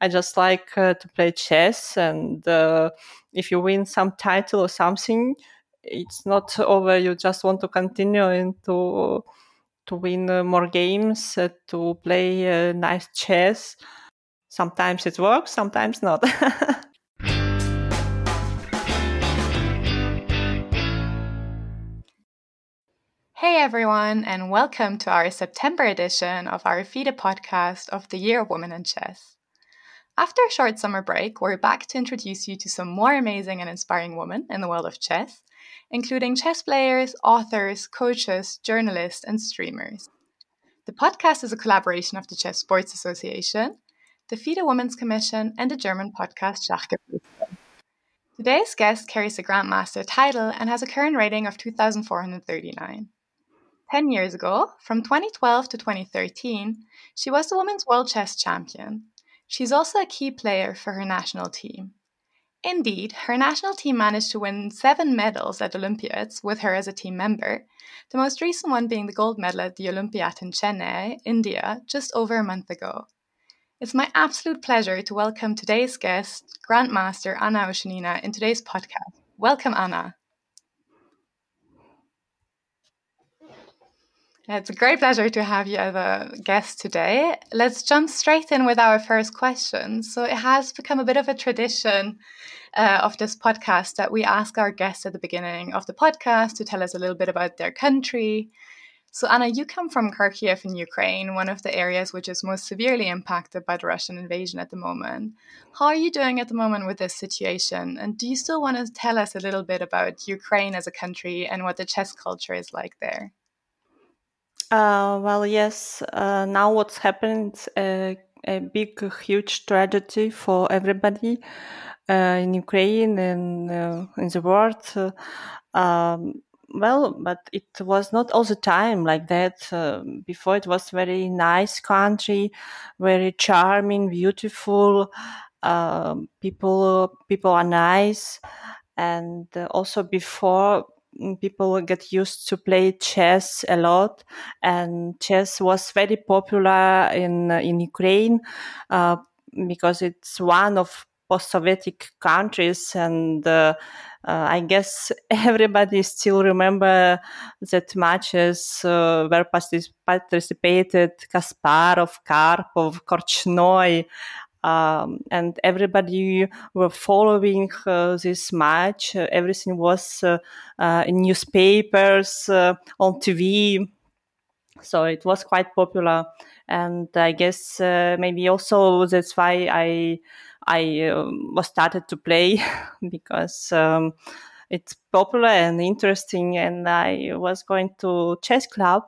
I just like uh, to play chess, and uh, if you win some title or something, it's not over. You just want to continue and to to win uh, more games, uh, to play uh, nice chess. Sometimes it works, sometimes not. Hey everyone, and welcome to our September edition of our FIDE podcast of the Year of Women in Chess. After a short summer break, we're back to introduce you to some more amazing and inspiring women in the world of chess, including chess players, authors, coaches, journalists, and streamers. The podcast is a collaboration of the Chess Sports Association, the FIDE Women's Commission, and the German podcast Schachgeflüster. Today's guest carries the Grandmaster title and has a current rating of 2,439. 10 years ago, from 2012 to 2013, she was the Women's World Chess Champion. She's also a key player for her national team. Indeed, her national team managed to win seven medals at Olympiads with her as a team member, the most recent one being the gold medal at the Olympiad in Chennai, India, just over a month ago. It's my absolute pleasure to welcome today's guest, Grandmaster Anna Ushenina, in today's podcast. Welcome, Anna. It's a great pleasure to have you as a guest today. Let's jump straight in with our first question. So, it has become a bit of a tradition uh, of this podcast that we ask our guests at the beginning of the podcast to tell us a little bit about their country. So, Anna, you come from Kharkiv in Ukraine, one of the areas which is most severely impacted by the Russian invasion at the moment. How are you doing at the moment with this situation? And do you still want to tell us a little bit about Ukraine as a country and what the chess culture is like there? Uh, well, yes. Uh, now what's happened? Uh, a big, huge tragedy for everybody uh, in Ukraine and uh, in the world. Um, well, but it was not all the time like that. before, it was very nice country, very charming, beautiful. People, people are nice, and also before people get used to play chess a lot, and chess was very popular in in Ukraine uh, because it's one of post-Sovietic countries, and uh, uh, I guess everybody still remember that matches uh, where participated Kasparov, Karpov, Korchnoi, um, and everybody were following uh, this match. Uh, everything was uh, uh in newspapers, uh, on TV, so it was quite popular. And I guess maybe also that's why I I was started to play because. Um, it's popular and interesting, and I was going to chess club.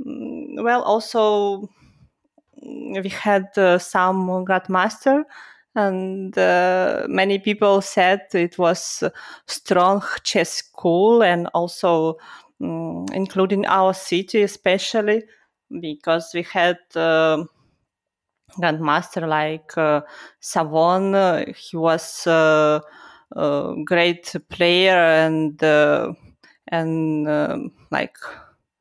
Mm, well, also we had uh, some grandmaster and uh, many people said it was strong chess school and also um, including our city especially because we had uh, grandmaster like uh, savon. He was uh, a great player and uh, and like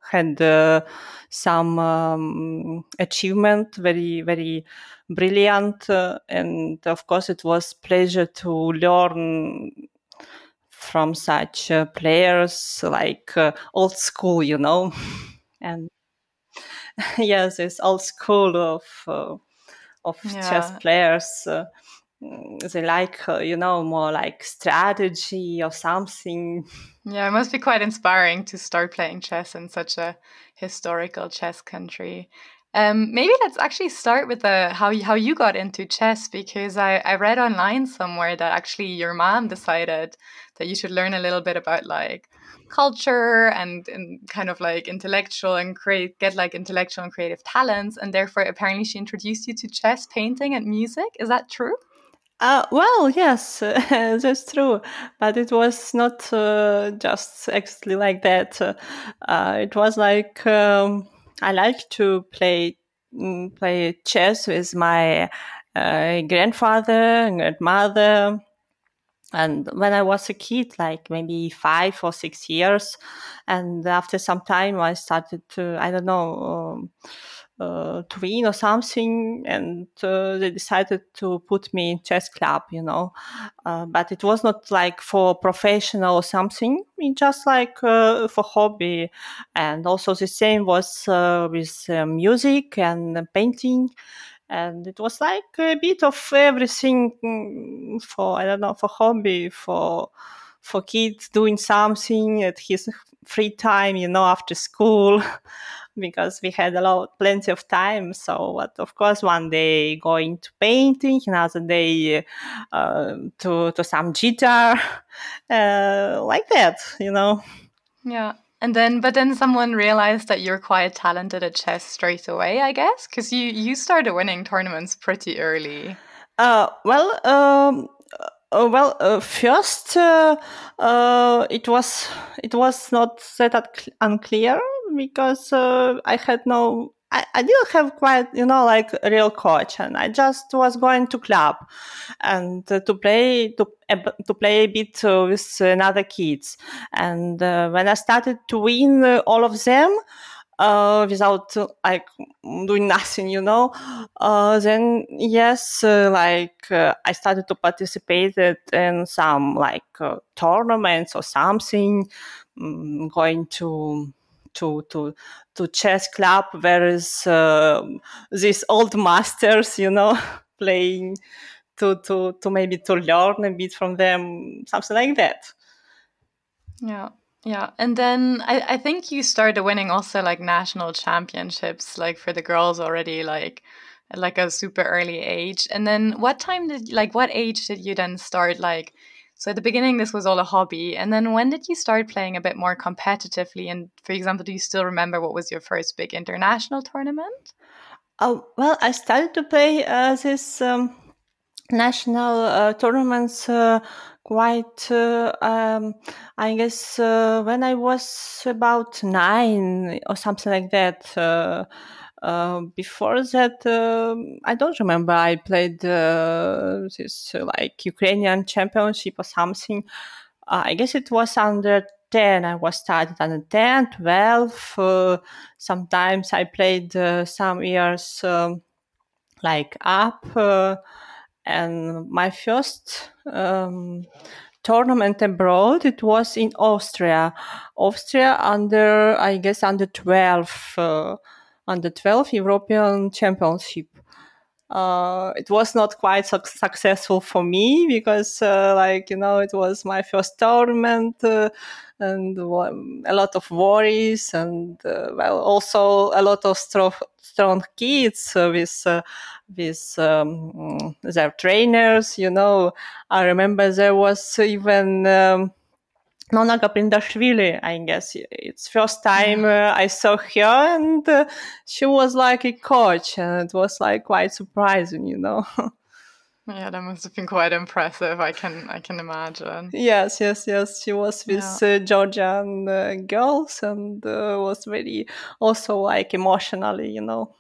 had uh, some um, achievement, very very brilliant, uh, and of course it was pleasure to learn from such uh, players like uh, old school, you know, and yes, it's old school of uh, of yeah. chess players uh, they like uh, you know more like strategy or something? Yeah it must be quite inspiring to start playing chess in such a historical chess country. Um, maybe let's actually start with the how you, how you got into chess because I, I read online somewhere that actually your mom decided that you should learn a little bit about like culture and, and kind of like intellectual and create get like intellectual and creative talents and therefore apparently she introduced you to chess painting and music. Is that true uh, well, yes, that's true, but it was not uh, just exactly like that. Uh, it was like um, I like to play mm, play chess with my uh, grandfather and grandmother. And when I was a kid, like maybe five or six years, and after some time, I started to, I don't know, um, uh, or something, and uh, they decided to put me in chess club, you know. Uh, but it was not like for professional or something. Just like uh, for hobby, and also the same was uh, with uh, music and painting. And it was like a bit of everything mm, for I don't know for hobby for for kids doing something at his free time, you know, after school. because we had a lot, plenty of time. So, but of course, one day going to painting, another day uh, to to some guitar, uh, like that, you know. Yeah. And then, but then someone realized that you're quite talented at chess straight away, I guess, because you you started winning tournaments pretty early. Uh, well, um, uh, well, uh, first uh, uh, it was it was not that unclear because uh, I had no I, I didn't have quite you know like a real coach and I just was going to club and uh, to play to to play a bit uh, with another kids. And uh, when I started to win uh, all of them uh, without like doing nothing, you know. Uh, then yes, uh, like uh, I started to participate in some like uh, tournaments or something, um, going to to to to chess club where is um, these old masters you know playing to to to maybe to learn a bit from them something like that yeah yeah and then I, I think you started winning also like national championships like for the girls already like at like a super early age and then what time did like what age did you then start like so at the beginning, this was all a hobby. And then when did you start playing a bit more competitively? And for example, do you still remember what was your first big international tournament? Oh, well, I started to play uh, this um, national uh, tournaments uh, quite, uh, um, I guess, uh, when I was about nine or something like that. Uh, uh, before that, uh, I don't remember. I played uh, this uh, like Ukrainian championship or something. I guess it was under 10. I was started under 10, 12. sometimes I played some years um, like up. And my first um, tournament abroad, it was in Austria. Austria under, I guess, under 12 under 12 European Championship. Uh, it was not quite su- successful for me because, uh, like you know, it was my first tournament uh, and a lot of worries and uh, well, also a lot of strong, strong kids with uh, with um, their trainers. You know, I remember there was even. Um, Nona Gaprindashvili, I guess it's first time uh, I saw her and uh, she was like a coach and it was like quite surprising, you know. yeah, that must have been quite impressive. I can I can imagine. Yes, yes, yes. She was with yeah. uh, Georgian uh, girls and uh, was very also like emotionally, you know.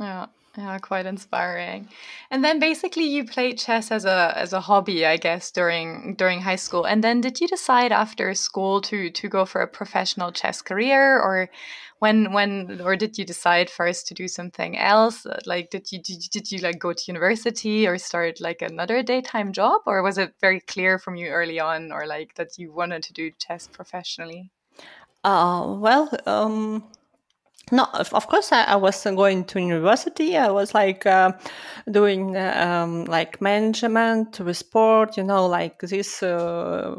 Yeah. Yeah, quite inspiring. And then basically you played chess as a as a hobby, I guess, during during high school. And then did you decide after school to to go for a professional chess career or when when or did you decide first to do something else? Like did you did you, did you like go to university or start like another daytime job or was it very clear from you early on or like that you wanted to do chess professionally? Uh well, um no, of course I, I was going to university. I was like uh, doing um, like management with sport, you know, like this uh,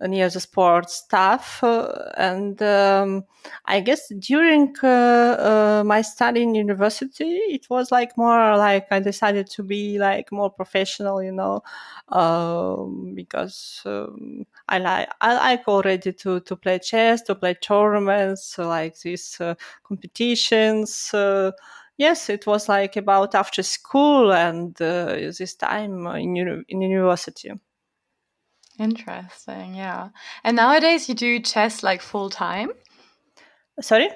near the sports staff. And um, I guess during uh, uh, my study in university, it was like more like I decided to be like more professional, you know, um, because um, I like I like already to to play chess, to play tournaments, like these uh, competitions. Yes, it was like about after school and uh, this time in, in university. Interesting, yeah. And nowadays you do chess like full time? Sorry?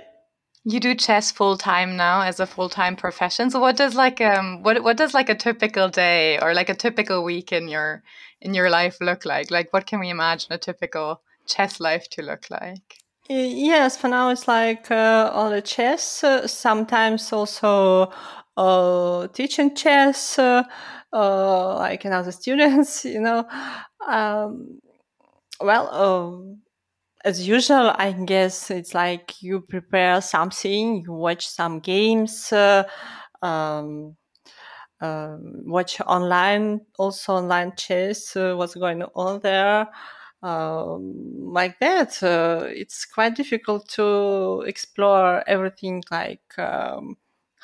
You do chess full time now as a full time profession. So what does like um what what does like a typical day or like a typical week in your in your life look like? Like what can we imagine a typical chess life to look like? Yes, for now it's like uh, on the chess. Uh, sometimes also uh, teaching chess, uh, uh, like another students. You know, um, well, um, as usual, I guess it's like you prepare something, you watch some games, uh, um, uh, watch online, also online chess, uh, what's going on there. Um, like that, uh, it's quite difficult to explore everything like um,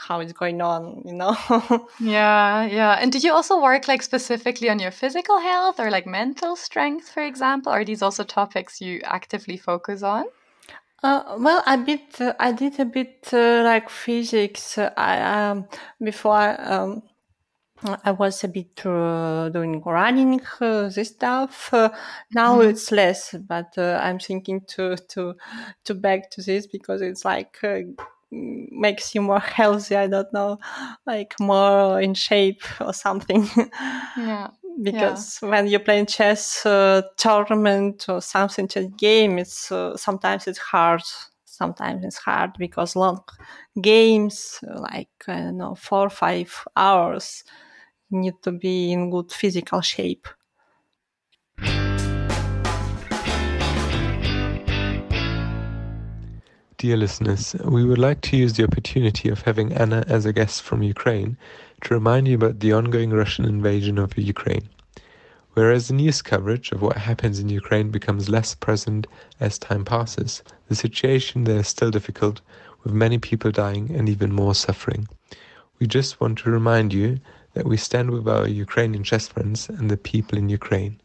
how it's going on, you know? yeah, yeah. And did you also work like specifically on your physical health or like mental strength, for example? Are these also topics you actively focus on? Uh, well, I bit, uh, I did a bit uh, like physics. I um, before um, I was a bit uh, doing running uh, this stuff. Uh, now mm-hmm. it's less, but I'm thinking to to to back to this because it's like makes you more healthy. I don't know, like more in shape or something. Yeah. because yeah. when you're playing chess uh, tournament or something chess game, it's uh, sometimes it's hard. Sometimes it's hard because long games, like I don't know, four or five hours, you need to be in good physical shape. Dear listeners, we would like to use the opportunity of having Anna as a guest from Ukraine to remind you about the ongoing Russian invasion of Ukraine. Whereas the news coverage of what happens in Ukraine becomes less present as time passes, the situation there is still difficult, with many people dying and even more suffering. We just want to remind you that we stand with our Ukrainian chess friends and the people in Ukraine.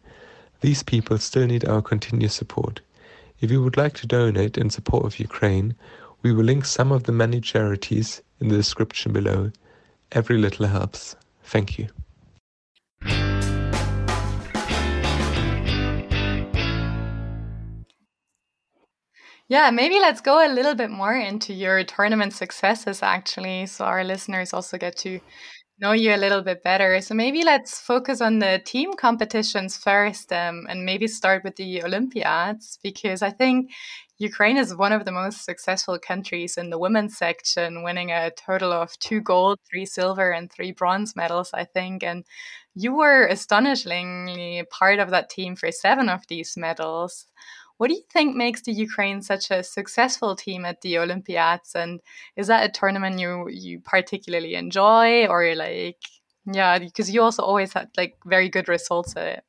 These people still need our continuous support. If you would like to donate in support of Ukraine, we will link some of the many charities in the description below. Every little helps. Thank you. Yeah, maybe let's go a little bit more into your tournament successes actually, so our listeners also get to know you a little bit better. So maybe let's focus on the team competitions first um, and maybe start with the Olympiads because I think Ukraine is one of the most successful countries in the women's section, winning a total of two gold, three silver, and three bronze medals, I think. And you were astonishingly part of that team for seven of these medals. What do you think makes the Ukraine such a successful team at the Olympiads? And is that a tournament you you particularly enjoy, or like, yeah, because you also always had like very good results at it.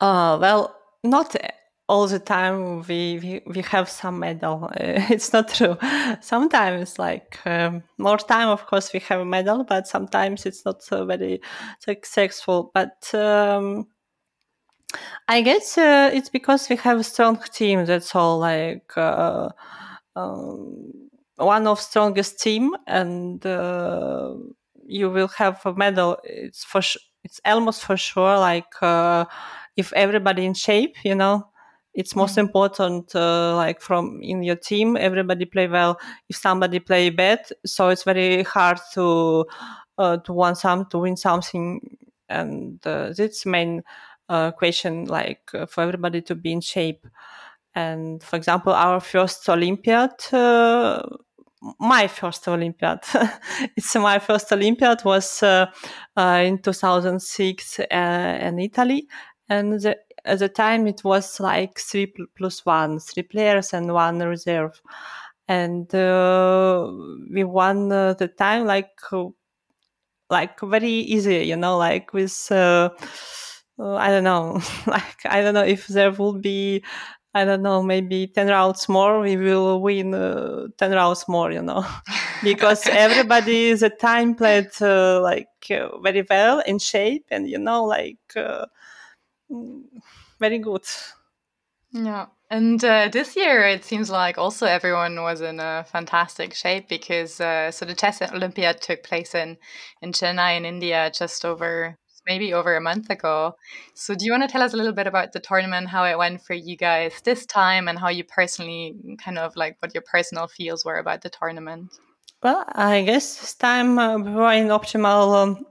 Uh, well, not all the time we, we, we have some medal. It's not true. Sometimes, like um, more time, of course, we have a medal, but sometimes it's not so very successful. But um, I guess uh, it's because we have a strong team. That's all. Like uh, um, one of strongest team, and uh, you will have a medal. It's for sh- it's almost for sure. Like uh, if everybody in shape, you know, it's most mm-hmm. important. Uh, like from in your team, everybody play well. If somebody play bad, so it's very hard to uh, to win some to win something, and that's main uh, question like uh, for everybody to be in shape. And for example, our first Olympiad, uh, my first Olympiad, it's my first Olympiad was uh, uh, in 2006 in Italy. And the, at the time it was like three plus one, three players and one reserve. And we won the time like like very easy, you know, like with uh, I don't know, like I don't know if there will be, I don't know, maybe ten rounds more, we will win uh, ten rounds more, you know, because everybody is a time played uh, like uh, very well in shape, and you know, like uh, mm, very good. Yeah. And uh, this year, it seems like also everyone was in a fantastic shape because uh, so the Chess Olympiad took place in in Chennai in India just over maybe over a month ago. So, do you want to tell us a little bit about the tournament, how it went for you guys this time, and how you personally kind of like what your personal feels were about the tournament? Well, I guess this time uh, we were in optimal. Um,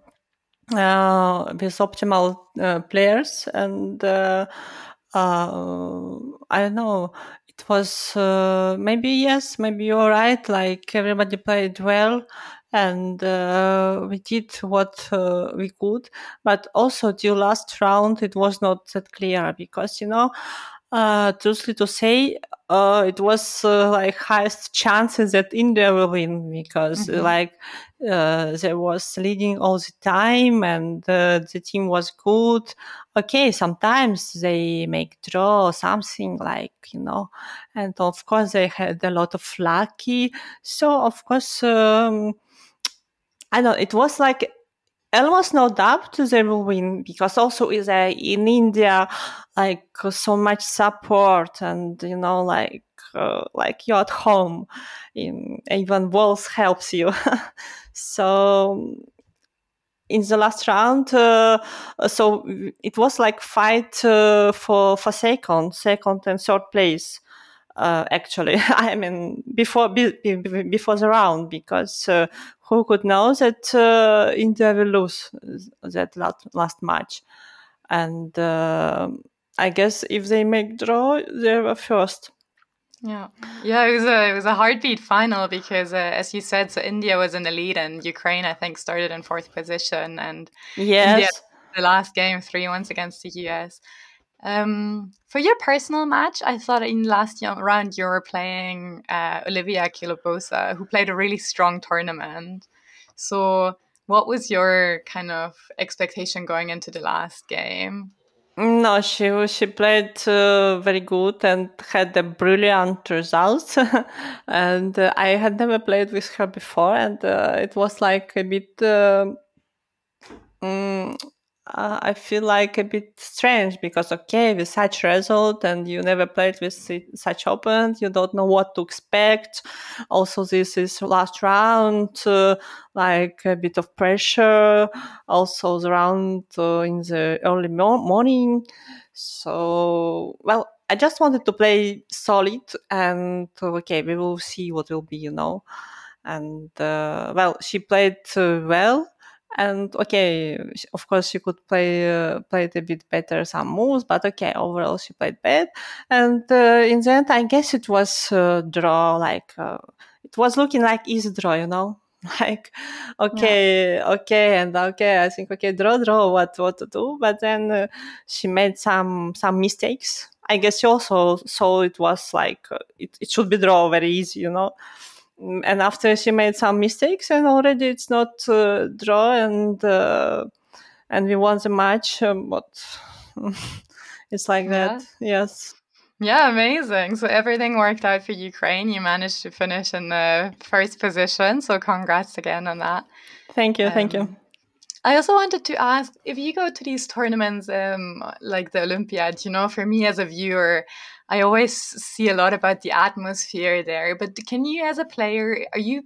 uh, with optimal uh, players and uh, uh, I don't know. It was uh, maybe yes, maybe you're right. Like everybody played well, and uh, we did what uh, we could. But also, the last round, it was not that clear because you know, uh, truthfully to say, uh, it was uh, like highest chances that India will win because mm-hmm. like uh, there was leading all the time and uh, the team was good. Okay, sometimes they make draw or something like you know, and of course they had a lot of lucky. So of course. Um, I know it was like almost no doubt they will win because also is in India like so much support and you know like uh, like you're at home in, even walls helps you. So in the last round uh, so it was like fight uh, for for second second and third place uh, actually i mean before be, before the round because uh, who could know that uh, India will lose that last, last match. And uh, I guess if they make draw, they were first. Yeah, yeah, it was a it was a heartbeat final because, uh, as you said, so India was in the lead and Ukraine, I think, started in fourth position, and yes, India, the last game three once against the US. Um, for your personal match, I thought in last round you were playing uh, Oliwia Kiołbasa, who played a really strong tournament. So, what was your kind of expectation going into the last game? No, she she played uh, very good and had a brilliant result. and uh, I had never played with her before, and uh, it was like a bit. Um, uh, I feel like a bit strange because okay, with such result and you never played with such open, you don't know what to expect. Also, this is last round, uh, like a bit of pressure. Also, the round uh, in the early morning. So, well, I just wanted to play solid and okay, we will see what will be, you know. And uh, well, she played uh, well and okay of course she could play uh, played a bit better some moves but okay overall she played bad. And uh, in the end i guess it was uh, draw like uh, it was looking like easy draw you know? Like okay yeah. okay and okay i think okay draw draw what what to do? But then uh, she made some some mistakes. I guess she also saw it was like uh, it, it should be draw very easy you know and after she made some mistakes and already it's not uh, draw and uh, and we won the match um, but it's like yeah. that yes. Yeah amazing. So everything worked out for ukraine. You managed to finish in the first position so congrats again on that. Thank you um, thank you. Um, I also wanted to ask if you go to these tournaments um, like the Olympiad, you know, for me as a viewer, I always see a lot about the atmosphere there. But can you, as a player, are you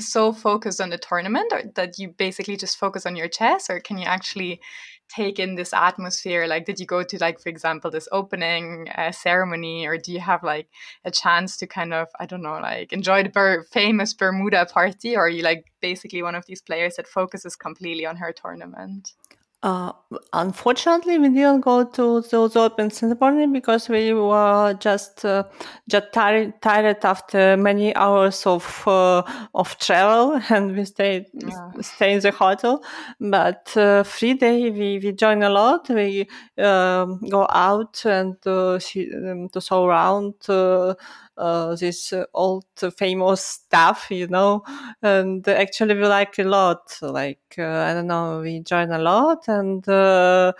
so focused on the tournament or that you basically just focus on your chess or can you actually take in this atmosphere like did you go to like for example this opening uh, ceremony or do you have like a chance to kind of i don't know like enjoy the ber- famous bermuda party or are you like basically one of these players that focuses completely on her tournament uh, unfortunately, we didn't go to those open ceremony because we were just uh, just tired, tired after many hours of uh, of travel, and we stayed yeah. stay in the hotel. But uh, free day, we we join a lot. We um, go out and uh, see, um, to show around uh, uh, this uh, old famous stuff, you know, and actually we like a lot. Like uh, I don't know, we join a lot, and uh,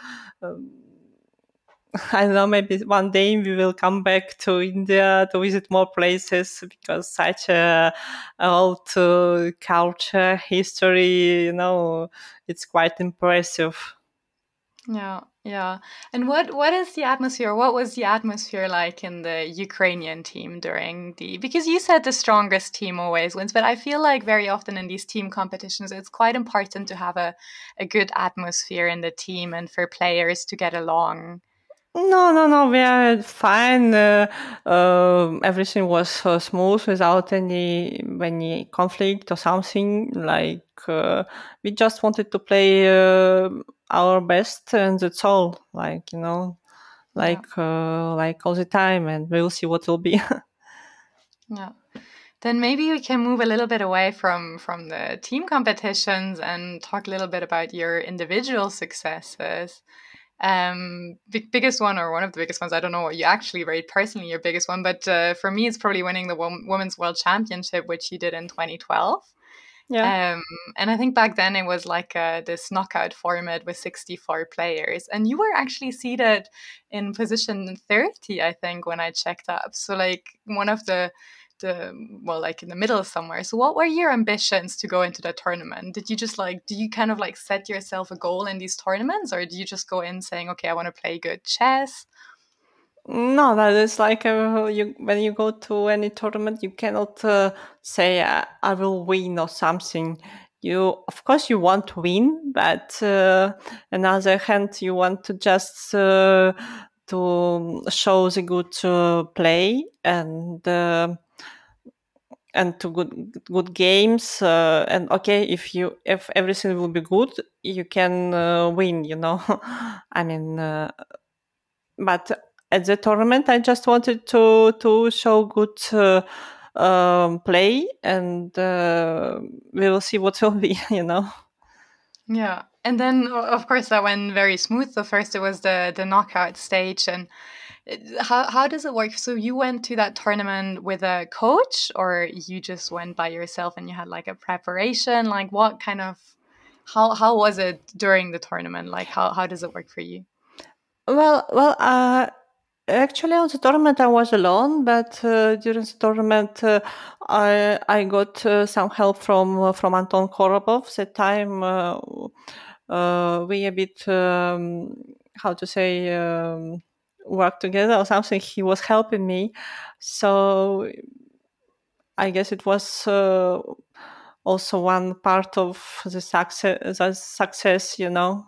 um, I don't know, maybe one day we will come back to India to visit more places because such a, old uh, culture, history, you know, it's quite impressive. Yeah, yeah. And what what is the atmosphere? What was the atmosphere like in the Ukrainian team during the because you said the strongest team always wins, but I feel like very often in these team competitions it's quite important to have a, a good atmosphere in the team and for players to get along. No, no, no. We are fine. Uh, uh, everything was uh, smooth without any any conflict or something. Like uh, we just wanted to play uh, our best, and that's all. Like you know, like yeah. uh, like all the time, and we'll see what will be. yeah. Then maybe we can move a little bit away from from the team competitions and talk a little bit about your individual successes. Um, big, biggest one or one of the biggest ones. I don't know what you actually rate personally your biggest one, but uh, for me, it's probably winning the Women's World Championship, which you did in 2012. Yeah. Um, and I think back then it was like uh, this knockout format with 64 players. And you were actually seated in position 30, I think, when I checked up. So, like, one of the the well like in the middle somewhere so what were your ambitions to go into the tournament did you just like do you kind of like set yourself a goal in these tournaments or do you just go in saying okay i want to play good chess no, that is like uh, you, when you go to any tournament, you cannot uh, say uh, I will win or something. You, of course, you want to win, but uh, on the other hand, you want to just uh, to show the good uh, play and and to good good games. and okay, if you if everything will be good, you can win. You know, I mean, but at the tournament. I just wanted to to show good uh, um, play, and uh, we will see what will be. You know. Yeah, and then of course that went very smooth. So first it was the the knockout stage, and uh, how how does it work? So you went to that tournament with a coach, or you just went by yourself and you had like a preparation? Like what kind of how how was it during the tournament? Like how how does it work for you? Well, well, uh, Actually, on the tournament I was alone, but uh, during the tournament uh, I I got uh, some help from uh, from Anton Korobov. That time uh, uh, we a bit um, how to say um, work together or something. He was helping me, so I guess it was also one part of the success. The success, you know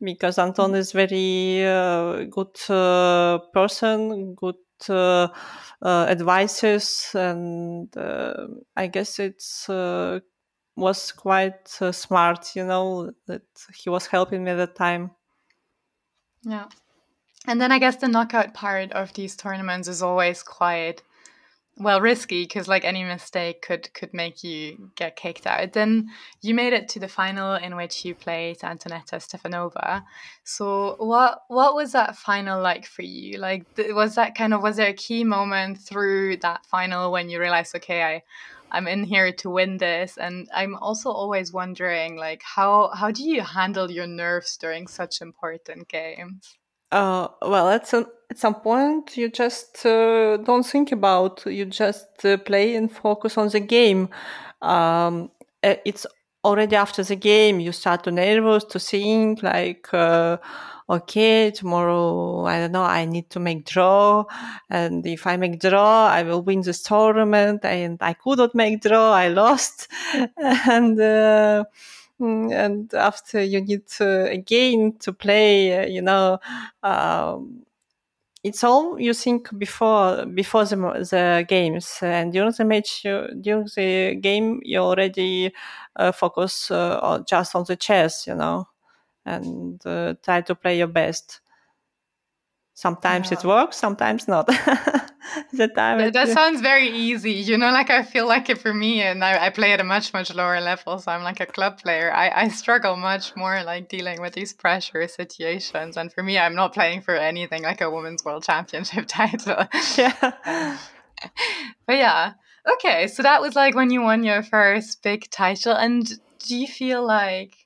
because Anton is very uh, good uh, person, good uh, uh advices, and uh, I guess it's uh, was quite smart, you know, that he was helping me at the time. Yeah. And then I guess the knockout part of these tournaments is always quite well risky because like any mistake could could make you get kicked out. Then you made it to the final in which you played Antoaneta Stefanova. So what what was that final like for you? Like was that kind of was there a key moment through that final when you realized okay i i'm in here to win this and i'm also always wondering like how how do you handle your nerves during such important games uh, well, at some at some point, you just uh, don't think about. You just uh, play and focus on the game. Um, eh, it's already after the game you start to nervous to think like, uh, okay, tomorrow I don't know. I need to make draw, and if I make draw, I will win this tournament. And I could not make draw. I lost, and uh, and after you need to again to play uh, you know um, it's all you think before before the, the games. And during the match you, during the game you already uh, focus uh, just on the chess you know and uh, try to play your best sometimes yeah. it works sometimes not. The time that, that sounds very easy you know like i feel like it for me and I, I, play at a much much lower level so i'm like a club player. I, I struggle much more like dealing with these pressure situations and for me i'm not playing for anything like a women's world championship title. Yeah. But yeah. Okay so that was like when you won your first big title and do you feel like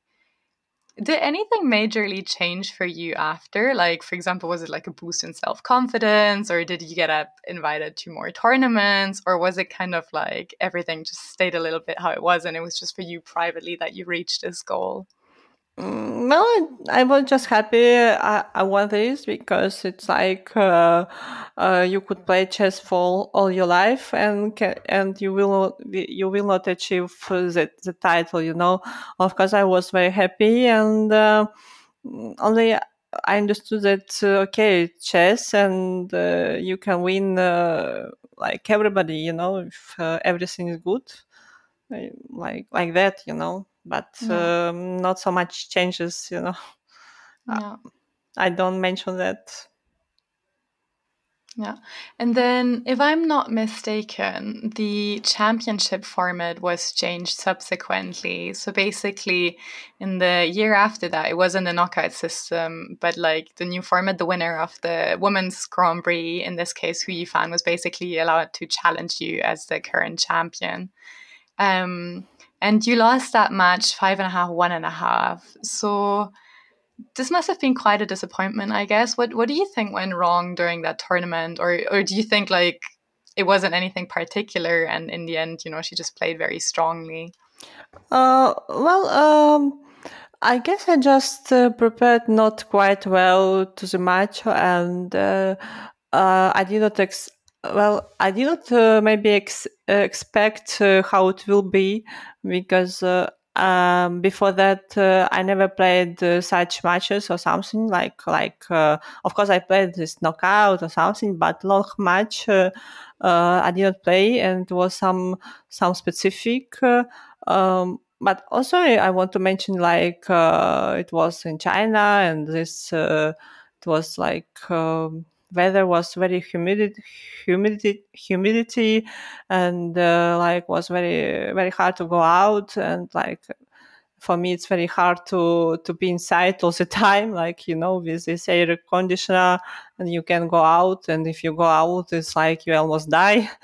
did anything majorly change for you after? Like, for example, was it like a boost in self confidence, or did you get up invited to more tournaments, or was it kind of like everything just stayed a little bit how it was, and it was just for you privately that you reached this goal? Mm, no, I was just happy I, I won this because it's like uh, uh, you could play chess for all your life and and you will you will not achieve the, the title. You know, of course, I was very happy and uh, only I understood that uh, okay, chess and uh, you can win uh, like everybody. You know, if everything is good, like like that. You know but yeah. um, not so much changes you know yeah. i don't mention that Yeah. And then, if I'm not mistaken, the championship format was changed subsequently. So basically, in the year after that, it wasn't a knockout system, but like the new format, the winner of the women's Grand Prix, in this case, Hou Yifan, was basically allowed to challenge you as the current champion. Um, and you lost that match five and a half, one and a half. So this must have been quite a disappointment, I guess. What what do you think went wrong during that tournament, or or do you think like it wasn't anything particular, and in the end, you know, she just played very strongly? Uh, well, um, I guess I just uh, prepared not quite well to the match, and uh, uh, I did not well, I did not uh, maybe ex- expect uh, how it will be because uh, um, before that uh, i never played uh, such matches or something like like uh, of course i played this knockout or something but long match i didn't play and it was some some specific um, but also i want to mention like it was in china and this it was like um, weather was very humidity humidity humidity and uh, like was very very hard to go out and like for me it's very hard to to be inside all the time like you know with this air conditioner and you can go out and if you go out it's like you almost die.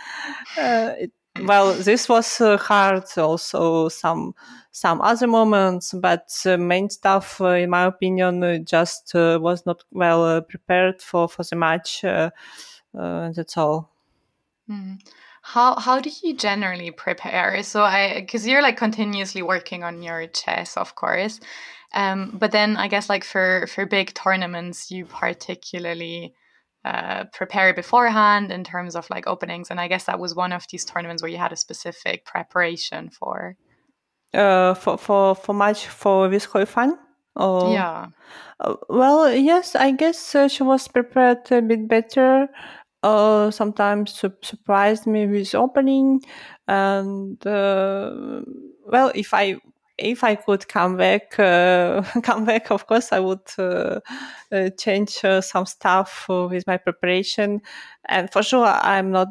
Uh, it, well this was uh, hard also some some other moments but uh, main stuff uh, in my opinion uh, just uh, was not well uh, prepared for for the match that's all. Mm. how how do you generally prepare? So i because you're like continuously working on your chess of course um, but then i guess like for for big tournaments you particularly uh, prepare beforehand in terms of like openings and i guess that was one of these tournaments where you had a specific preparation for uh, for for for match for with Hou Yifan or yeah uh, well yes i guess uh, she was prepared a bit better uh, sometimes su- surprised me with opening and uh, well if i if I could come back, uh, come back, of course, I would uh, uh, change uh, some stuff uh, with my preparation. And for sure, I'm not.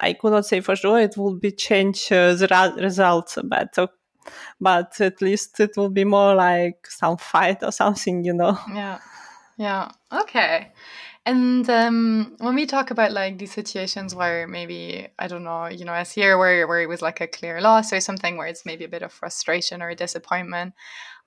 I could not say for sure it will be change uh, the ra- results, but but at least it will be more like some fight or something, you know. Yeah, yeah, okay. And um, when we talk about like these situations where maybe I don't know, you know, as here where where it was like a clear loss or something where it's maybe a bit of frustration or disappointment,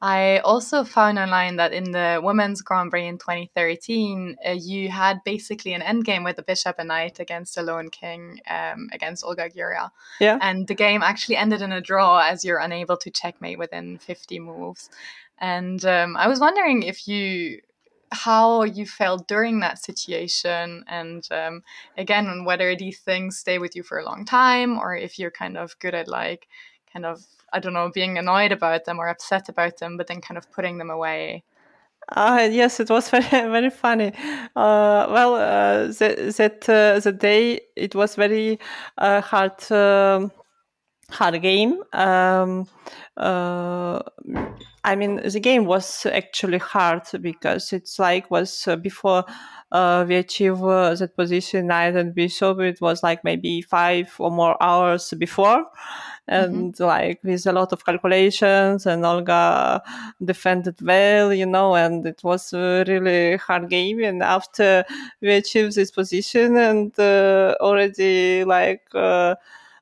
I also found online that in the Women's Grand Prix in 2013, uh, you had basically an endgame with a bishop and knight against a lone king um, against Olga Girya. Yeah. And the game actually ended in a draw as you're unable to checkmate within 50 moves. And um, I was wondering if you how you felt during that situation and um, again whether these things stay with you for a long time or if you're kind of good at like kind of i don't know being annoyed about them or upset about them but then kind of putting them away uh, yes, it was very very funny. Uh, well, uh, that uh, the day it was very uh, hard um, hard game. Um, uh, I mean, the game was actually hard because it's like was uh, before uh, we achieve uh, that position knight and bishop. It was like maybe five or more hours before, and mm-hmm. like with a lot of calculations. And Olga defended well, you know, and it was a really hard game. And after we achieved this position, and uh, already like uh,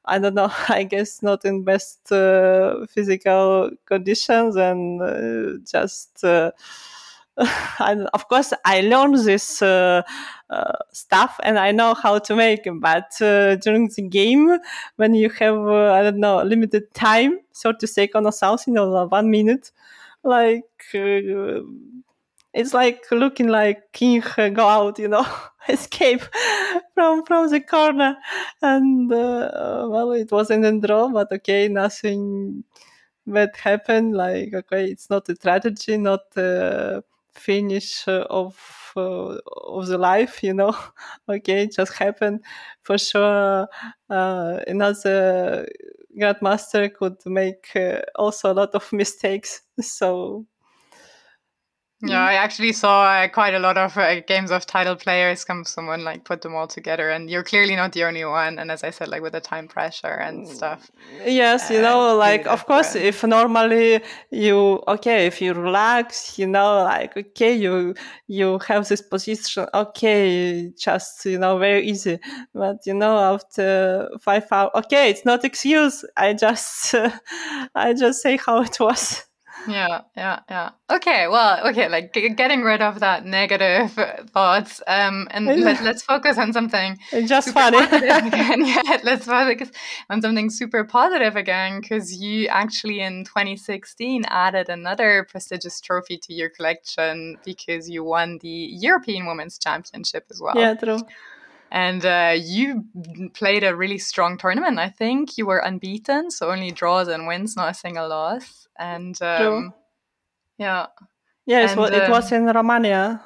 I don't know, I guess not in best uh, physical conditions and uh, just. Uh, and of course, I learned this uh, uh, stuff and I know how to make. But uh, during the game, when you have I don't know limited time, thirty seconds or something, or one minute, like it's like looking like king go out, you know, escape from from the corner, and uh, well, it wasn't in draw, but okay, nothing bad happened. Like okay, it's not a tragedy, not a finish of uh, of the life, you know. okay, it just happened for sure. Uh, another grandmaster could make uh, also a lot of mistakes, so Yeah, I actually saw uh, quite a lot of uh, games of title players come someone like put them all together and you're clearly not the only one and as I said like with the time pressure and stuff. Yes, you know, uh, like of course if normally you okay, if you relax, you know, like okay, you you have this position, okay, just you know, very easy. But you know, after five hours, okay, it's not excuse. I just I just say how it was. Yeah, yeah, yeah. Okay, well, okay, like g- getting rid of that negative thoughts, um, and let, let's focus on something It's just funny. again. Yeah, let's focus on something super positive again, because you actually in 2016 added another prestigious trophy to your collection because you won the European Women's Championship as well. yeah, true. And uh, you played a really strong tournament. I think you were unbeaten, so only draws and wins, not a single loss. And um, yeah, Yes, And, well, it was um, in Romania.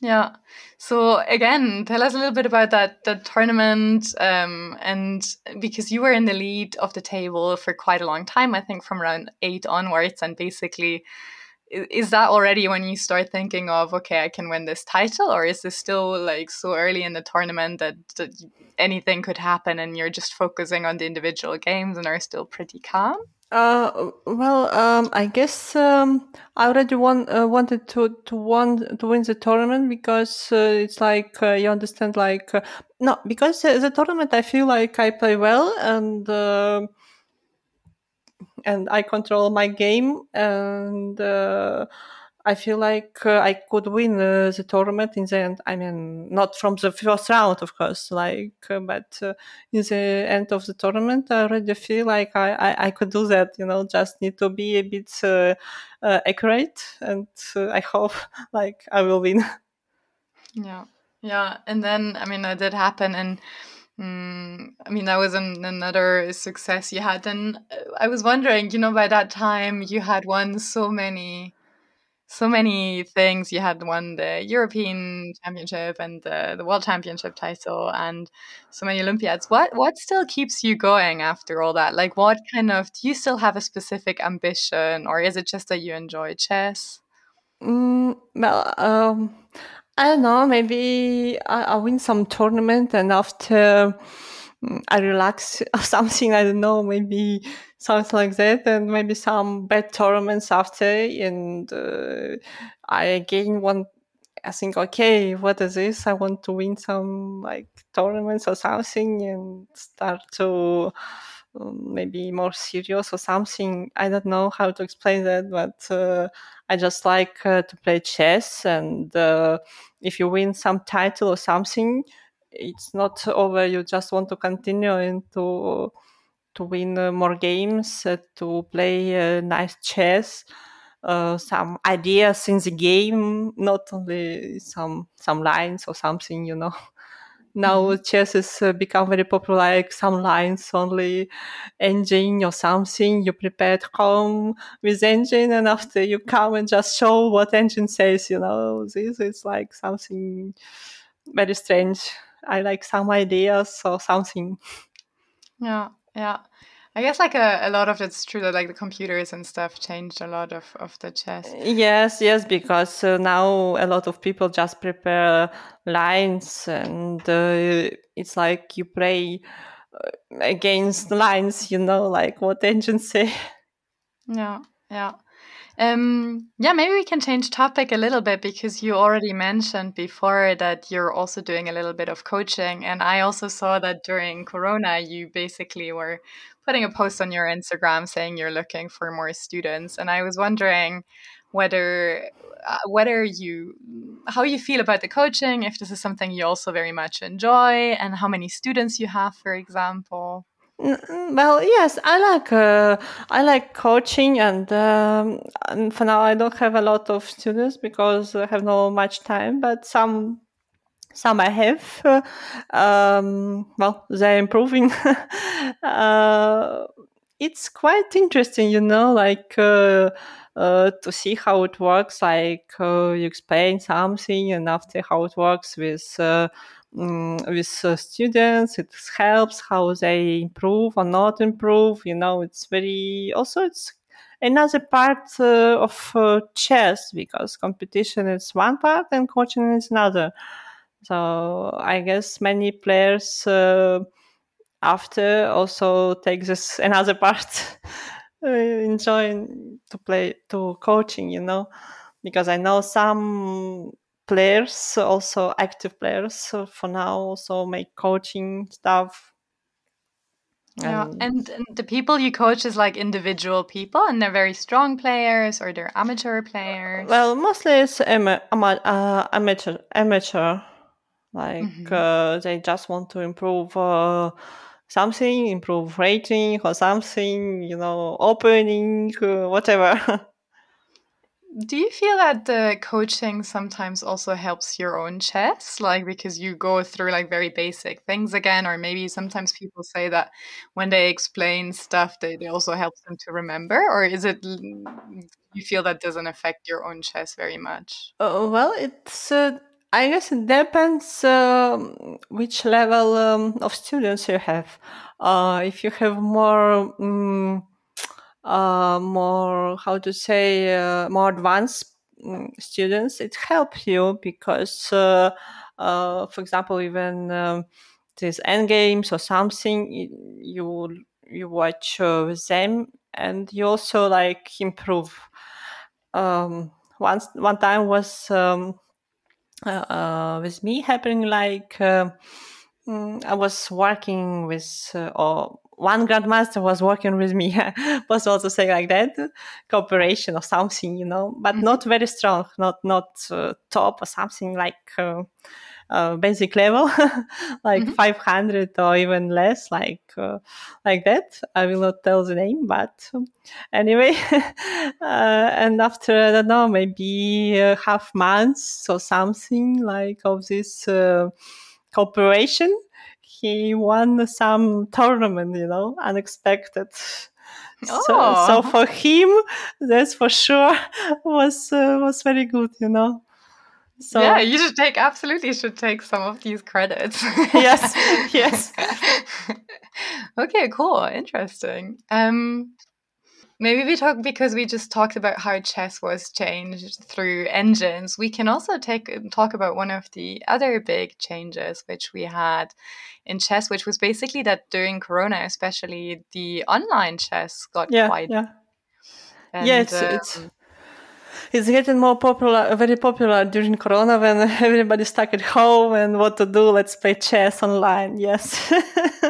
yeah. So again, tell us a little bit about that that tournament, um, and because you were in the lead of the table for quite a long time, I think from round eight onwards, and basically. Is that already when you start thinking of okay, I can win this title, or is this still like so early in the tournament that, that anything could happen, and you're just focusing on the individual games and are still pretty calm? Uh, well, um, I guess um, I already won, uh, wanted to to won to win the tournament because uh, it's like uh, you understand, like uh, no, because uh, the tournament I feel like I play well and uh, and I control my game and uh, I feel like uh, I could win uh, the tournament in the end. I mean, not from the first round, of course, like, uh, but uh, in the end of the tournament, I already feel like I, I, I could do that. You know, just need to be a bit uh, accurate, and I hope like I will win. Yeah, yeah, and then I mean that did happen, and mm, I mean that was an, another success you had. And uh, I was wondering, you know, by that time you had won so many, so many things. You had won the European Championship and the, the World Championship title, and so many Olympiads. What what still keeps you going after all that? Like, what kind of do you still have a specific ambition, or is it just that you enjoy chess? Mm, well, um, I don't know. Maybe I, I win some tournament, and after mm, I relax or something. I don't know. Maybe something like that, and maybe some bad tournaments after, and uh, I again want. I think, okay, what is this? I want to win some like tournaments or something, and start to maybe more serious or something. I don't know how to explain that, but uh, I just like uh, to play chess. And uh, if you win some title or something, it's not over. You just want to continue and to to win uh, more games, uh, to play uh, nice chess. Some ideas in the game, not only some some lines or something, you know now chess has uh, become very popular like some lines only engine or something you prepare at home. With engine and after you come and just show what engine says you know this is like something very strange. I like some ideas or something. Yeah, yeah. I guess like a, a lot of it's true that like the computers and stuff changed a lot of, of the chess. yes yes because uh, now a lot of people just prepare lines and uh, it's like you play uh, against lines you know like what engines say Yeah, yeah. Um, yeah, maybe we can change topic a little bit because you already mentioned before that you're also doing a little bit of coaching. And I also saw that during Corona, you basically were putting a post on your Instagram saying you're looking for more students. And I was wondering whether uh, whether you how you feel about the coaching, if this is something you also very much enjoy, and how many students you have, for example. Mm, Well, yes, I like uh, I like coaching, and, um, and for now I don't have a lot of students because I have no much time. But some some I have. Uh, um, well, they're improving. uh, it's quite interesting, you know, like uh, uh, to see how it works. Like uh, you explain something, and after how it works with with uh, students, it helps how they improve or not improve. You know, it's very also it's another part uh, of uh, chess because competition is one part and coaching is another. So I guess many players uh, after also take this another part, uh, enjoying to play to coaching. You know, because I know some players, also active players, for now also make coaching stuff yeah, and, and, the people you coach is like individual people, and they're very strong players, or they're amateur players. Well, mostly it's ama- ama- uh, amateur, amateur. Like mm-hmm. uh, they just want to improve uh, something, improve rating or something, you know, opening, uh, whatever. Do you feel that the coaching sometimes also helps your own chess? Like, because you go through like very basic things again, or maybe sometimes people say that when they explain stuff, they, they also helps them to remember, or is it you feel that doesn't affect your own chess very much? Uh, well, it's, uh, I guess it depends um, which level um, of students you have. Uh, if you have more, um, uh, more how to say uh, more advanced mm, students it helps you because uh, uh, for example even um, these end games or something you you watch uh, with them and you also like improve. Um, once one time was um, uh, with me happening like mm, I was working with or one grandmaster was working with me was also say like that cooperation or something you know but mm-hmm. not very strong not not uh, top or something like uh, uh, basic level like mm-hmm. 500 or even less like uh, like that i will not tell the name but um, anyway uh, and after i don't know maybe uh, half months or something like of this cooperation he won some tournament, you know, unexpected. Oh. So, so for him, that's for sure was uh, was very good, you know. So yeah, you should take absolutely should take some of these credits. yes, yes. okay, cool, interesting. Um, Maybe we talk because we just talked about how chess was changed through engines. We can also take talk about one of the other big changes which we had in chess, which was basically that during Corona, especially the online chess got yeah, quite yeah. And, yeah, it's, um, it's it's getting more popular, very popular during Corona when everybody's stuck at home and what to do. Let's play chess online. Yes.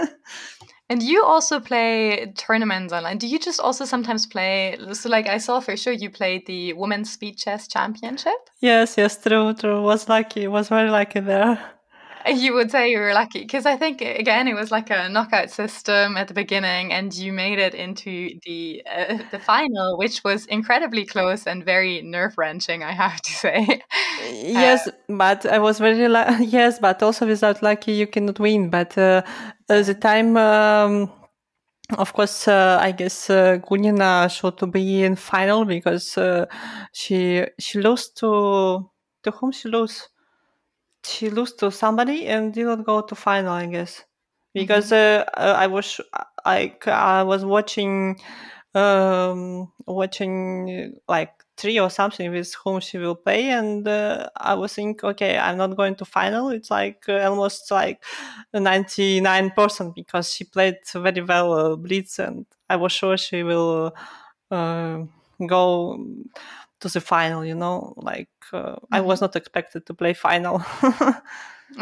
And you also play tournaments online. Do you just also sometimes play? So, like I saw for sure, you played the Women's Speed Chess Championship. Yes, yes, true, true. Was lucky. Was very lucky there. You would say you were lucky because I think again it was like a knockout system at the beginning, and you made it into the uh, the final, which was incredibly close and very nerve wrenching. I have to say. yes, uh, but I was very yes, but also without lucky you cannot win. But uh, the time. Um, of course, uh, I guess uh, Gunina should be in final because uh, she she lost to to whom she lost she lost to somebody and did not go to final, I guess, because mm-hmm. uh, uh I was like I was watching um watching like three or something with whom she will play and uh, i was thinking okay i'm not going to final it's like uh, almost like 99% because she played very well uh, blitz and i was sure she will uh, go to the final you know like uh, i was mm-hmm. not expected to play final.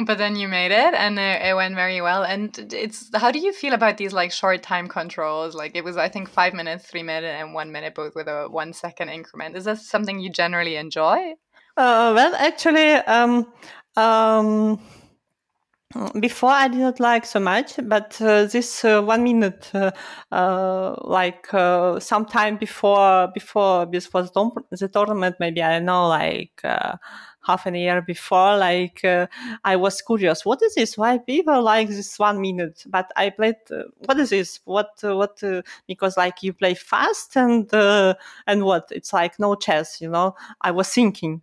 But then you made it and it, it, went very well. And it's how do you feel about these like short time controls? Like it was i think five minutes three minutes and one minute both with a one second increment. Is that something you generally enjoy? Uh, well actually um, um, before I did not like so much, but uh, this uh, one minute, uh, uh like uh, sometime before before this was the tournament, maybe I know, like uh, half an year before, like I was curious, what is this? Why people like this one minute? But I played. what is this? What what? because like you play fast and and what? It's like no chess, you know. I was thinking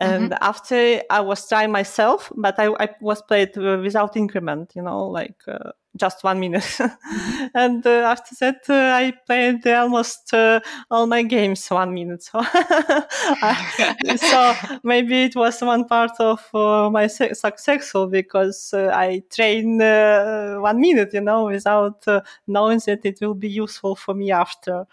and mm-hmm. after I was trying myself, but I, I was played without increment, you know, like uh, just one minute. and uh, after that, uh, I played almost uh, all my games one minute. So, so maybe it was one part of uh, my su- successful because uh, I train uh, one minute, you know, without knowing that it will be useful for me after.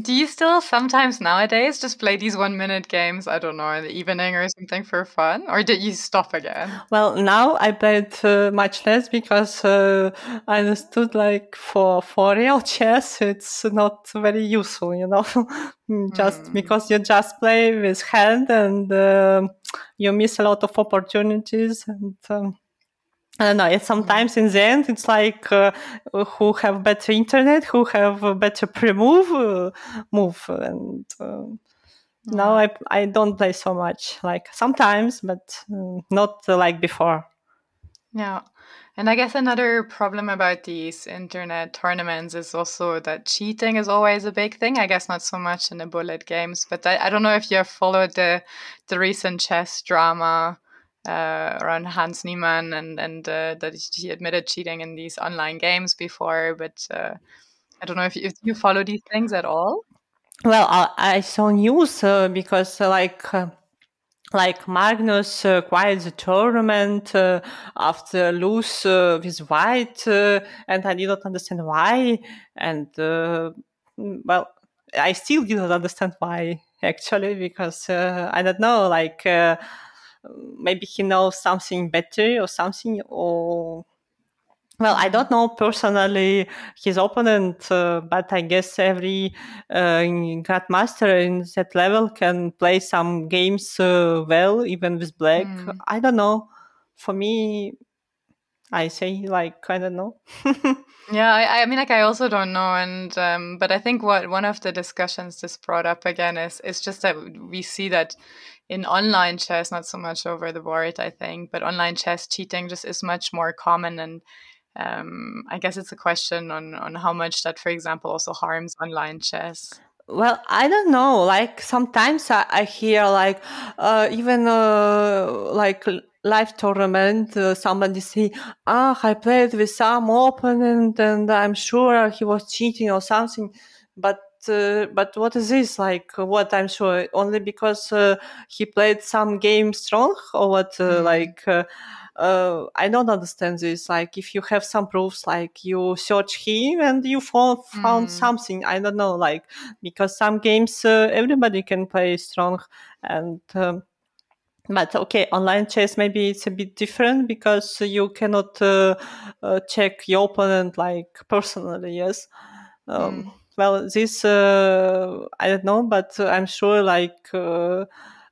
Do you still sometimes nowadays just play these one minute games, I don't know, in the evening or something for fun? Or did you stop again? Well, now I played uh, much less because uh, I understood like for, for real chess, it's not very useful, you know, just mm. because you just play with hand and uh, you miss a lot of opportunities and um, I don't know. Sometimes in the end, it's like uh, who have better internet, who have better pre-move, uh, move, and uh, now I I don't play so much. Like sometimes, but uh, not like before. Yeah. And I guess another problem about these internet tournaments is also that cheating is always a big thing. I guess not so much in the bullet games, but I, I don't know if you have followed the the recent chess drama uh, around Hans Niemann and and uh, that he admitted cheating in these online games before. But uh, I don't know if you, if you, follow these things at all. Well, I, I saw news uh, because uh, like. Uh, like Magnus uh, quit the tournament after lose with White, and I did not understand why. And well, I still did not understand why actually because I don't know, like maybe he knows something better or something or well, I don't know personally his opponent, uh, but I guess every uh, grandmaster in that level can play some games uh, well, even with black. Mm. I don't know. For me, I say like I don't know. yeah, I, I, mean, like I also don't know, and um, but I think what one of the discussions just brought up again is is just that we see that in online chess, not so much over the board, I think, but online chess cheating just is much more common. And um, I guess it's a question on, on how much that, for example, also harms online chess. Well, I don't know. Like sometimes I, I hear like uh, even uh, like live tournament, uh, somebody say, "Ah, I played with some opponent, and I'm sure he was cheating or something." But uh, but what is this like? What I'm sure only because uh, he played some game strong or what? Uh, mm. Like uh, uh, I don't understand this. Like if you have some proofs, like you search him and you found, found mm. something. I don't know. Like because some games uh, everybody can play strong and. Um, but okay, online chess maybe it's a bit different because you cannot check your opponent like personally. Yes. Um, mm well, this uh, I don't know, but I'm sure like uh,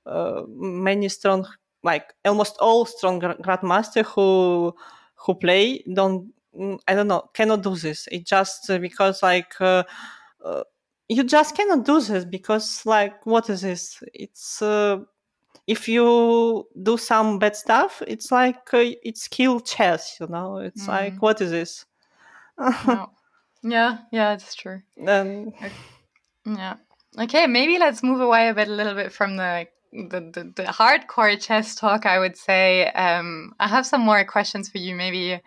uh, many strong, like almost all strong grandmaster who who play don't mm, I don't know cannot do this. It just because like uh, uh, you just cannot do this because like what is this? It's uh, if you do some bad stuff, it's like it's kill chess. You know, it's mm. like what is this? no. Yeah, yeah, it's true. Um, yeah. Okay, maybe let's move away a bit, a little bit from the the, the, the hardcore chess talk. I would say um, I have some more questions for you. Maybe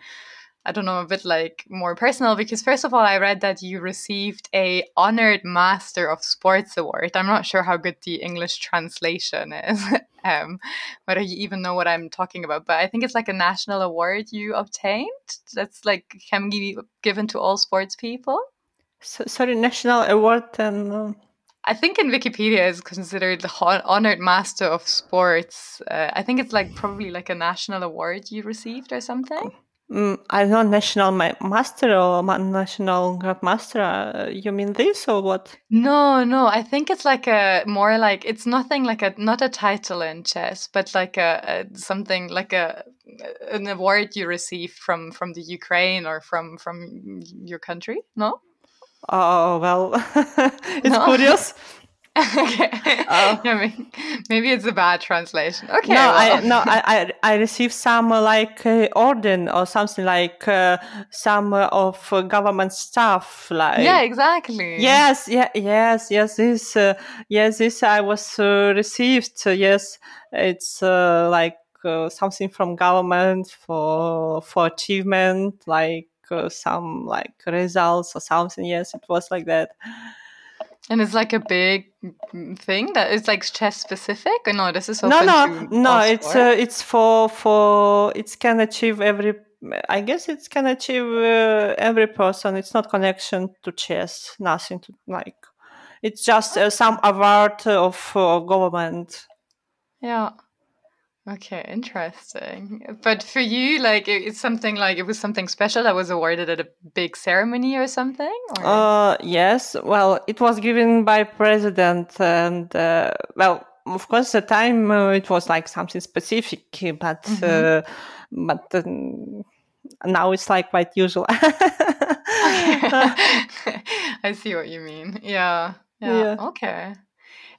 I don't know, a bit like more personal because first of all, I read that you received a honored Master of Sports award. I'm not sure how good the English translation is, um, whether you even know what I'm talking about, but I think it's like a national award you obtained. That's like can be given to all sports people. So, sorry, national award and. Uh... I think in Wikipedia is considered the honored master of sports. Uh, I think it's like probably like a national award you received or something. Mm, I'm not national master or national grandmaster. Uh, you mean this or what? No, no. I think it's like a more like it's nothing like a not a title in chess, but like a, a something like a an award you receive from from the Ukraine or from from your country. No. Oh well, it's no? curious. Okay. Uh, yeah, maybe it's a bad translation. Okay. No, well. I no, I, I, I received some uh, like uh, orden or something like uh, some uh, of uh, government stuff. Like yeah, exactly. Yes, yeah, yes, yes. This yes, this I was received. yes, it's like uh, something from government for for achievement, like uh, some like results or something. Yes, it was like that. And it's like a big thing that is like chess specific, or no? This is no, no, no. It's uh, it's for for it can achieve every. I guess it can achieve uh, every person. It's not connection to chess. Nothing to like. It's just uh, some award of uh, government. Yeah. Okay, interesting. But for you, like it's something like it was something special that was awarded at a big ceremony or something. Or? Uh, yes. Well, it was given by president, and uh, well, of course, the time uh, it was like something specific, but mm-hmm. Uh, but um, now it's like quite usual. I see what you mean. Yeah. Yeah. yeah. Okay.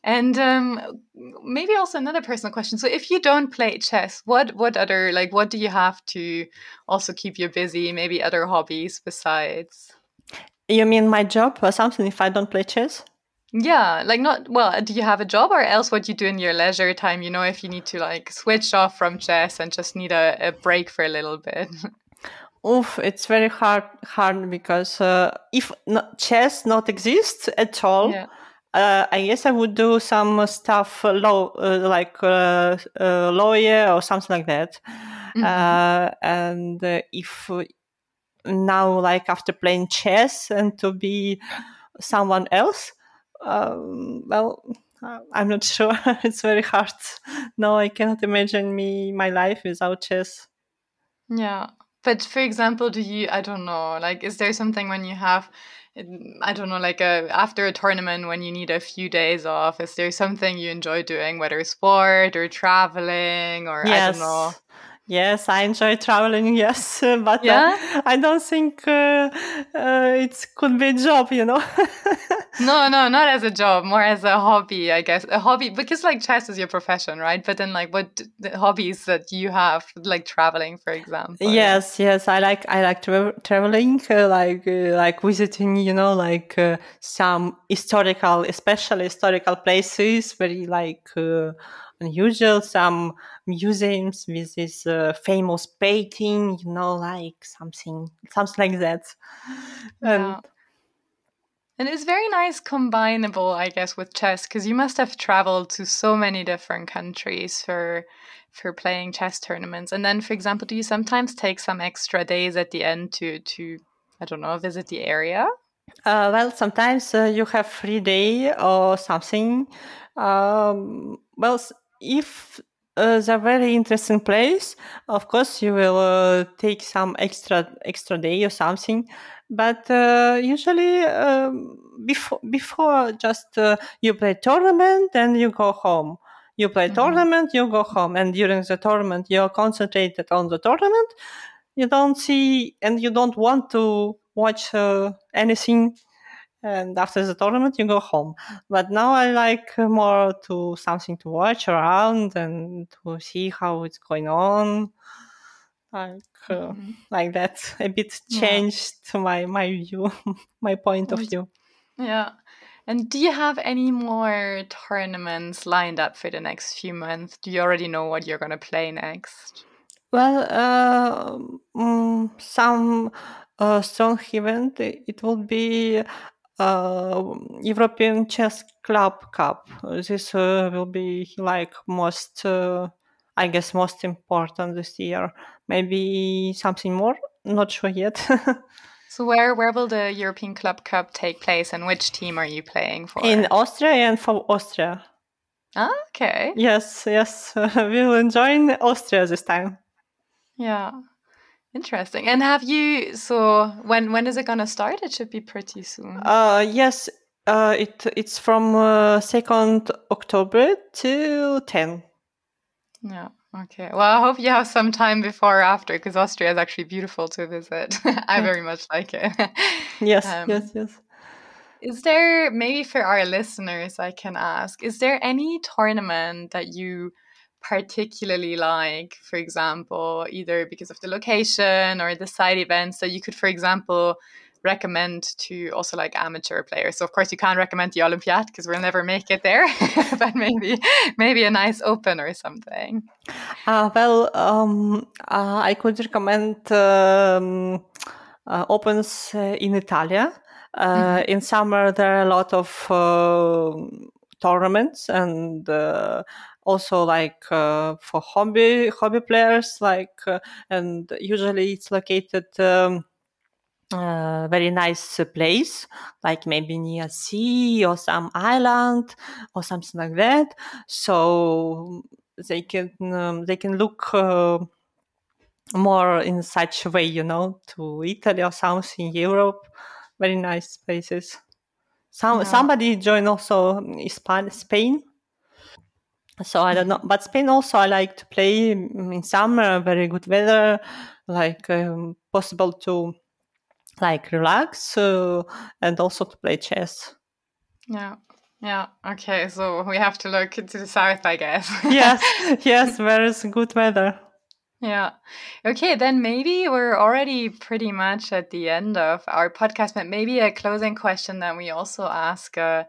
And um, maybe also another personal question. So, if you don't play chess, what what other like what do you have to also keep you busy? Maybe other hobbies besides. You mean my job or something? If I don't play chess. Yeah, like not well. Do you have a job or else what you do in your leisure time? You know, if you need to like switch off from chess and just need a, a break for a little bit. Oof, it's very hard hard because uh, if not, chess not exists at all, yeah uh, I guess I would do some stuff uh, law, uh, like uh, uh, lawyer or something like that. Mm-hmm. Uh, and if now, like after playing chess, and to be someone else, um, well, I'm not sure. it's very hard. No, I cannot imagine me my life without chess. Yeah, but for example, do you? I don't know. Like, is there something when you have I don't know, like a after a tournament when you need a few days off, is there something you enjoy doing, whether sport or traveling or yes. I don't know? Yes, I enjoy traveling. Yes, but uh, yeah? uh, I don't think uh, uh, it could be a job. You know. no, no, not as a job, more as a hobby, I guess. A hobby because like chess is your profession, right? But then like what the hobbies that you have, like traveling, for example. Yes, yes, I like I like tra- traveling, uh, like uh, like visiting, you know, like some historical, especially historical places, very like unusual. Some museums with this uh, famous painting, you know, like something, something like that. Yeah. And, and it's very nice combinable, I guess, with chess because you must have traveled to so many different countries for for playing chess tournaments. And then, for example, do you sometimes take some extra days at the end to to I don't know visit the area? Uh, well, sometimes uh, you have free day or something. Um, well, if uh, a very interesting place, of course you will uh, take some extra extra day or something. But uh, usually um, before before just uh, you play tournament and you go home. You play mm-hmm. tournament, you go home, and during the tournament you're concentrated on the tournament. You don't see and you don't want to watch uh, anything and after the tournament you go home. But now i like more to something to watch around and to see how it's going on. Like uh, mm-hmm. like that. A bit changed yeah. my my view my point of view. Yeah. And do you have any more tournaments lined up for the next few months? Do you already know what you're going to play next? Well uh, um, some uh, strong event it will be uh, European Chess Club Cup. This uh, will be like most, uh, I guess, most important this year. Maybe something more. Not sure yet. so where where will the European Club Cup take place, and which team are you playing for? In Austria and for Austria. Ah, okay. Yes, yes, we'll enjoy Austria this time. Yeah. Interesting. And have you so when when is it going to start? It should be pretty soon. Uh yes, uh it it's from uh, 2nd October to 10. Yeah. Okay. Well, I hope you have some time before or after because Austria is actually beautiful to visit. I very much like it. yes, um, yes, yes. Is there maybe for our listeners I can ask, is there any tournament that you particularly like, for example, either because of the location or the side events that you could, for example, recommend to also like amateur players? So of course you can't recommend the Olympiad because we'll never make it there, but maybe maybe a nice open or something. Uh, well, um, uh, I could recommend um, uh, opens uh, in Italia. Uh, mm-hmm. In summer, there are a lot of tournaments and also like uh, for hobby hobby players like uh, and usually it's located um, uh, very nice place like maybe near sea or some island or something like that. So they can um, they can look uh, more in such a way you know to italy or something europe. Very nice places. Some yeah. somebody joined also Spain, Spain so I don't know, but Spain also I like to play in summer, very good weather, like um, possible to like relax uh, and also to play chess. Yeah. Yeah. Okay. So we have to look to the south, I guess. yes. Yes. Where is good weather. Yeah. Okay. Then maybe we're already pretty much at the end of our podcast, but maybe a closing question that we also ask uh,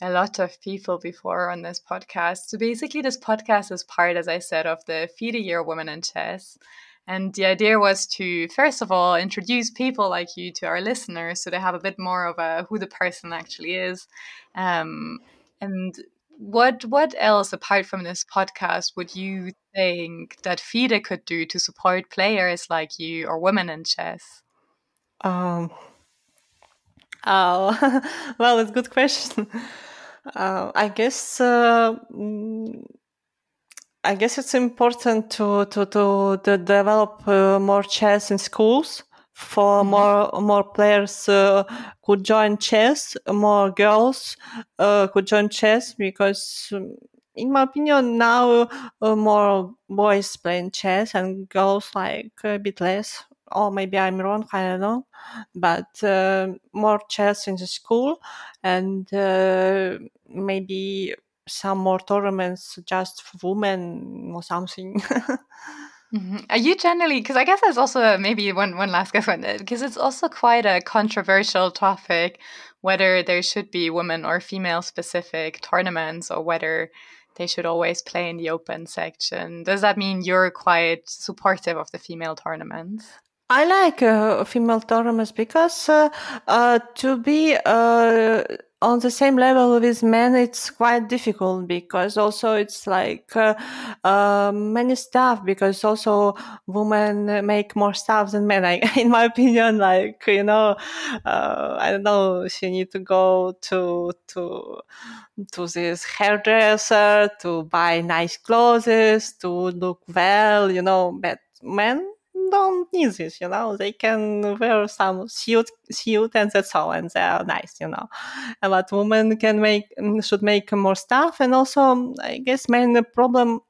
a lot of people before on this podcast. So basically, this podcast is part, as I said, of the FIDE Year Women in Chess. And the idea was to, first of all, introduce people like you to our listeners so they have a bit more of a who the person actually is. Um, and what what else apart from this podcast would you think that FIDE could do to support players like you or women in chess? Um, oh, well, it's a good question. Uh, I guess uh, mm, I guess it's important to to to, to develop uh, more chess in schools for mm-hmm. more more players uh, could join chess, more girls uh, could join chess because. Um, in my opinion, now uh, more boys playing chess and girls like a bit less or maybe I'm wrong, I don't know, but uh, more chess in the school and uh, maybe some more tournaments just for women or something. mm-hmm. Are you generally because I guess there's also maybe one one last question because it's also quite a controversial topic whether there should be women or female specific tournaments or whether they should always play in the open section. Does that mean you're quite supportive of the female tournaments? I like uh, female tournaments because uh, uh, to be uh, on the same level with men, it's quite difficult because also it's like uh, uh, many stuff because also women make more stuff than men. I, in my opinion, like you know, I don't know, she need to go to to to this hairdresser to buy nice clothes to look well, you know, but men don't need this, you know. They can wear some suit, suit and that's all, and they're nice, you know. But women can make mm, should make more stuff, and also I guess main problem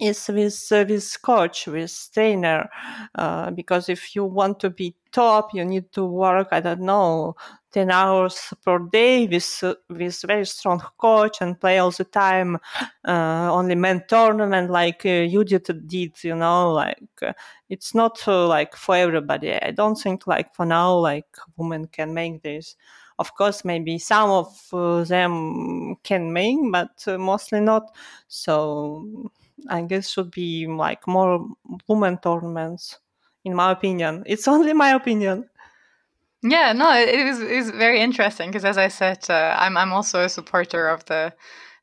is with uh, with coach with trainer uh, because if you want to be top you need to work i don't know 10 hours per day with uh, with very strong coach and play all the time uh, only men tournament like uh, you did, did you know like uh, it's not like for everybody. I don't think like for now like women can make this. Of course maybe some of them can make but mostly not. So I guess should be like more women tournaments, in my opinion. It's only my opinion. Yeah, no, it is was very interesting because, as I said, uh, I'm I'm also a supporter of the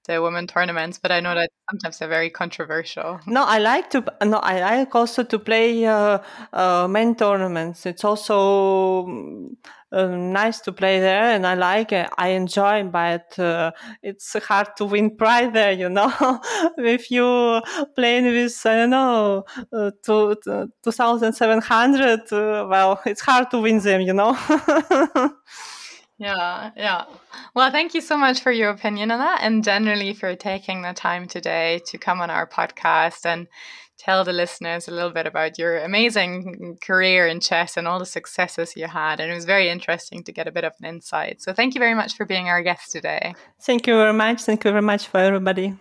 the women tournaments, but I know that sometimes they're very controversial. No, I like to. No, I like also to play uh, uh, men tournaments. It's also uh, nice to play there, and I like it. I enjoy, but uh, it's hard to win prize there. You know, if you playing with I don't know uh, two two thousand seven hundred, uh, well, it's hard to win them. You know. Yeah, yeah. Well, thank you so much for your opinion on that and generally for taking the time today to come on our podcast and tell the listeners a little bit about your amazing career in chess and all the successes you had. And it was very interesting to get a bit of an insight. So thank you very much for being our guest today. Thank you very much. Thank you very much for everybody.